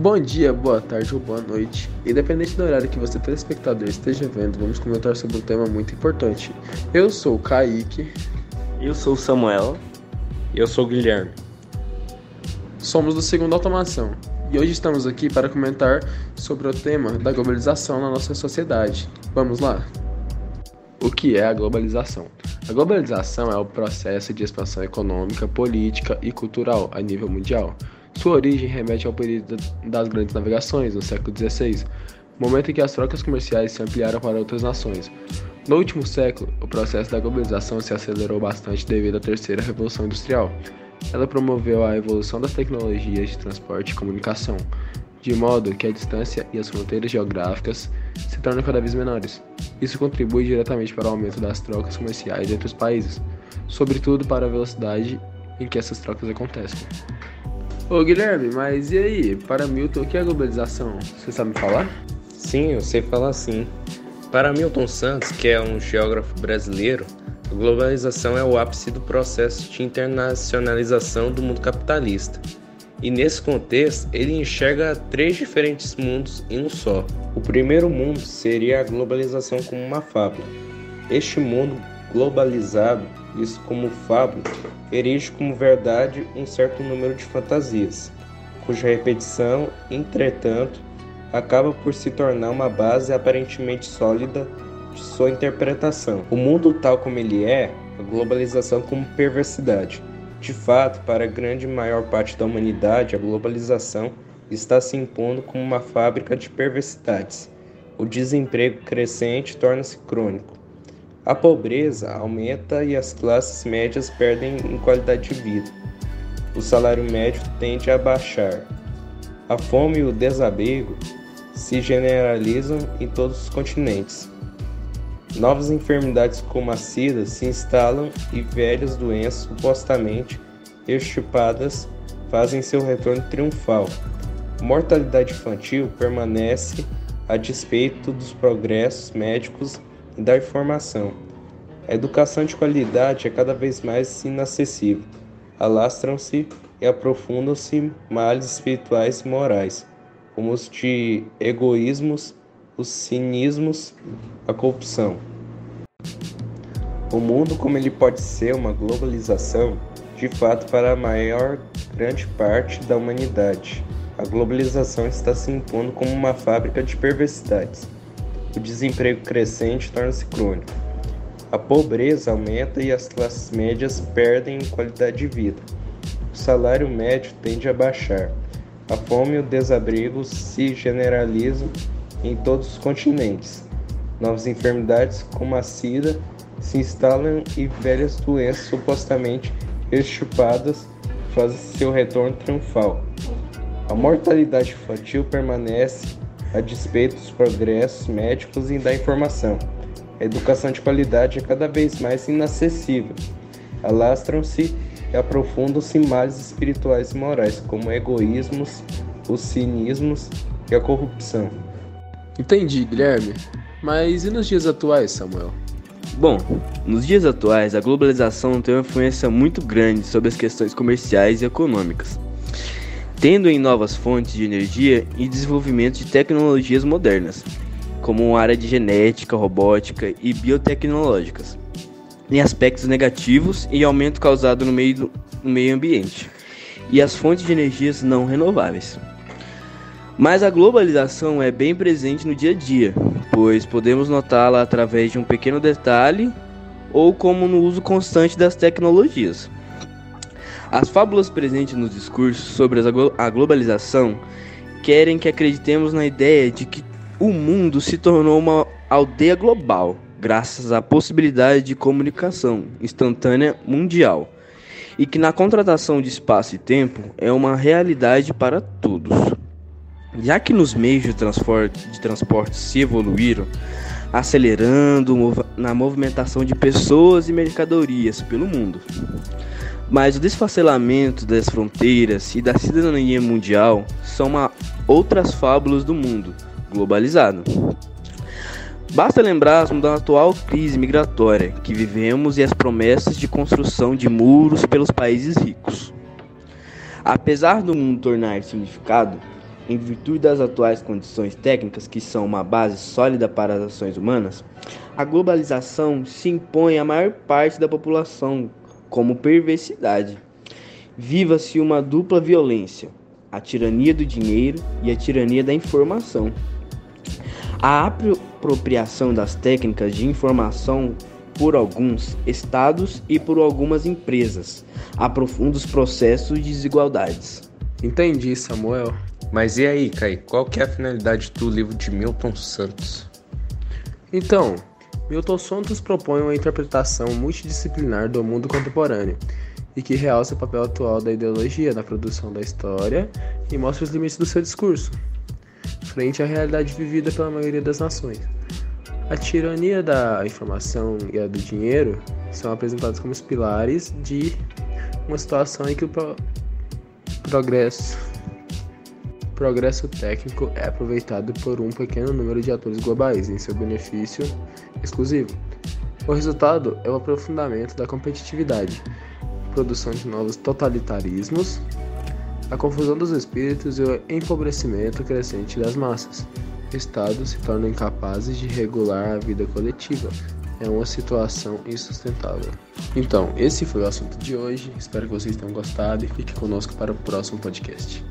Bom dia, boa tarde ou boa noite. Independente do horário que você, telespectador, esteja vendo, vamos comentar sobre um tema muito importante. Eu sou o Kaique. Eu sou o Samuel. E eu sou o Guilherme. Somos do Segundo Automação. E hoje estamos aqui para comentar sobre o tema da globalização na nossa sociedade. Vamos lá? O que é a globalização? A globalização é o processo de expansão econômica, política e cultural a nível mundial sua origem remete ao período das grandes navegações, no século XVI, momento em que as trocas comerciais se ampliaram para outras nações. No último século, o processo da globalização se acelerou bastante devido à terceira revolução industrial. Ela promoveu a evolução das tecnologias de transporte e comunicação, de modo que a distância e as fronteiras geográficas se tornam cada vez menores. Isso contribui diretamente para o aumento das trocas comerciais entre os países, sobretudo para a velocidade em que essas trocas acontecem. Ô Guilherme, mas e aí? Para Milton, o que é globalização? Você sabe falar? Sim, eu sei falar sim. Para Milton Santos, que é um geógrafo brasileiro, a globalização é o ápice do processo de internacionalização do mundo capitalista. E nesse contexto, ele enxerga três diferentes mundos em um só. O primeiro mundo seria a globalização como uma fábula. Este mundo globalizado, visto como fábula, erige como verdade um certo número de fantasias, cuja repetição, entretanto, acaba por se tornar uma base aparentemente sólida de sua interpretação. O mundo tal como ele é, a globalização como perversidade. De fato, para a grande maior parte da humanidade, a globalização está se impondo como uma fábrica de perversidades. O desemprego crescente torna-se crônico. A pobreza aumenta e as classes médias perdem em qualidade de vida. O salário médio tende a baixar. A fome e o desabrigo se generalizam em todos os continentes. Novas enfermidades como a sida se instalam e velhas doenças supostamente extirpadas fazem seu retorno triunfal. Mortalidade infantil permanece a despeito dos progressos médicos e da informação. A educação de qualidade é cada vez mais inacessível. Alastram-se e aprofundam-se males espirituais e morais, como os de egoísmos, os cinismos, a corrupção. O mundo como ele pode ser uma globalização, de fato para a maior grande parte da humanidade. A globalização está se impondo como uma fábrica de perversidades o desemprego crescente torna-se crônico. A pobreza aumenta e as classes médias perdem em qualidade de vida. O salário médio tende a baixar. A fome e o desabrigo se generalizam em todos os continentes. Novas enfermidades, como a sida, se instalam e velhas doenças supostamente extirpadas fazem seu retorno triunfal. A mortalidade infantil permanece a despeito dos progressos médicos e da informação. A educação de qualidade é cada vez mais inacessível. Alastram-se e aprofundam-se males espirituais e morais, como egoísmos, os cinismos e a corrupção. Entendi, Guilherme. Mas e nos dias atuais, Samuel? Bom, nos dias atuais, a globalização tem uma influência muito grande sobre as questões comerciais e econômicas tendo em novas fontes de energia e desenvolvimento de tecnologias modernas, como a área de genética, robótica e biotecnológicas, em aspectos negativos e aumento causado no meio, do, no meio ambiente, e as fontes de energias não renováveis. Mas a globalização é bem presente no dia a dia, pois podemos notá-la através de um pequeno detalhe ou como no uso constante das tecnologias. As fábulas presentes nos discursos sobre a globalização querem que acreditemos na ideia de que o mundo se tornou uma aldeia global, graças à possibilidade de comunicação instantânea mundial, e que na contratação de espaço e tempo é uma realidade para todos. Já que nos meios de transporte, de transporte se evoluíram, acelerando na movimentação de pessoas e mercadorias pelo mundo. Mas o desfacelamento das fronteiras e da cidadania mundial são uma, outras fábulas do mundo globalizado. Basta lembrarmos da atual crise migratória que vivemos e as promessas de construção de muros pelos países ricos. Apesar do mundo tornar significado, em virtude das atuais condições técnicas, que são uma base sólida para as ações humanas, a globalização se impõe à maior parte da população como perversidade. Viva-se uma dupla violência, a tirania do dinheiro e a tirania da informação. A apropriação das técnicas de informação por alguns estados e por algumas empresas aprofunda os processos de desigualdades. Entendi, Samuel. Mas e aí, Kai, qual que é a finalidade do livro de Milton Santos? Então, Milton Santos propõe uma interpretação multidisciplinar do mundo contemporâneo e que realça o papel atual da ideologia na produção da história e mostra os limites do seu discurso, frente à realidade vivida pela maioria das nações. A tirania da informação e a do dinheiro são apresentados como os pilares de uma situação em que o pro progresso progresso técnico é aproveitado por um pequeno número de atores globais em seu benefício exclusivo. O resultado é o aprofundamento da competitividade, produção de novos totalitarismos, a confusão dos espíritos e o empobrecimento crescente das massas. Estados se tornam incapazes de regular a vida coletiva. É uma situação insustentável. Então, esse foi o assunto de hoje. Espero que vocês tenham gostado e fique conosco para o próximo podcast.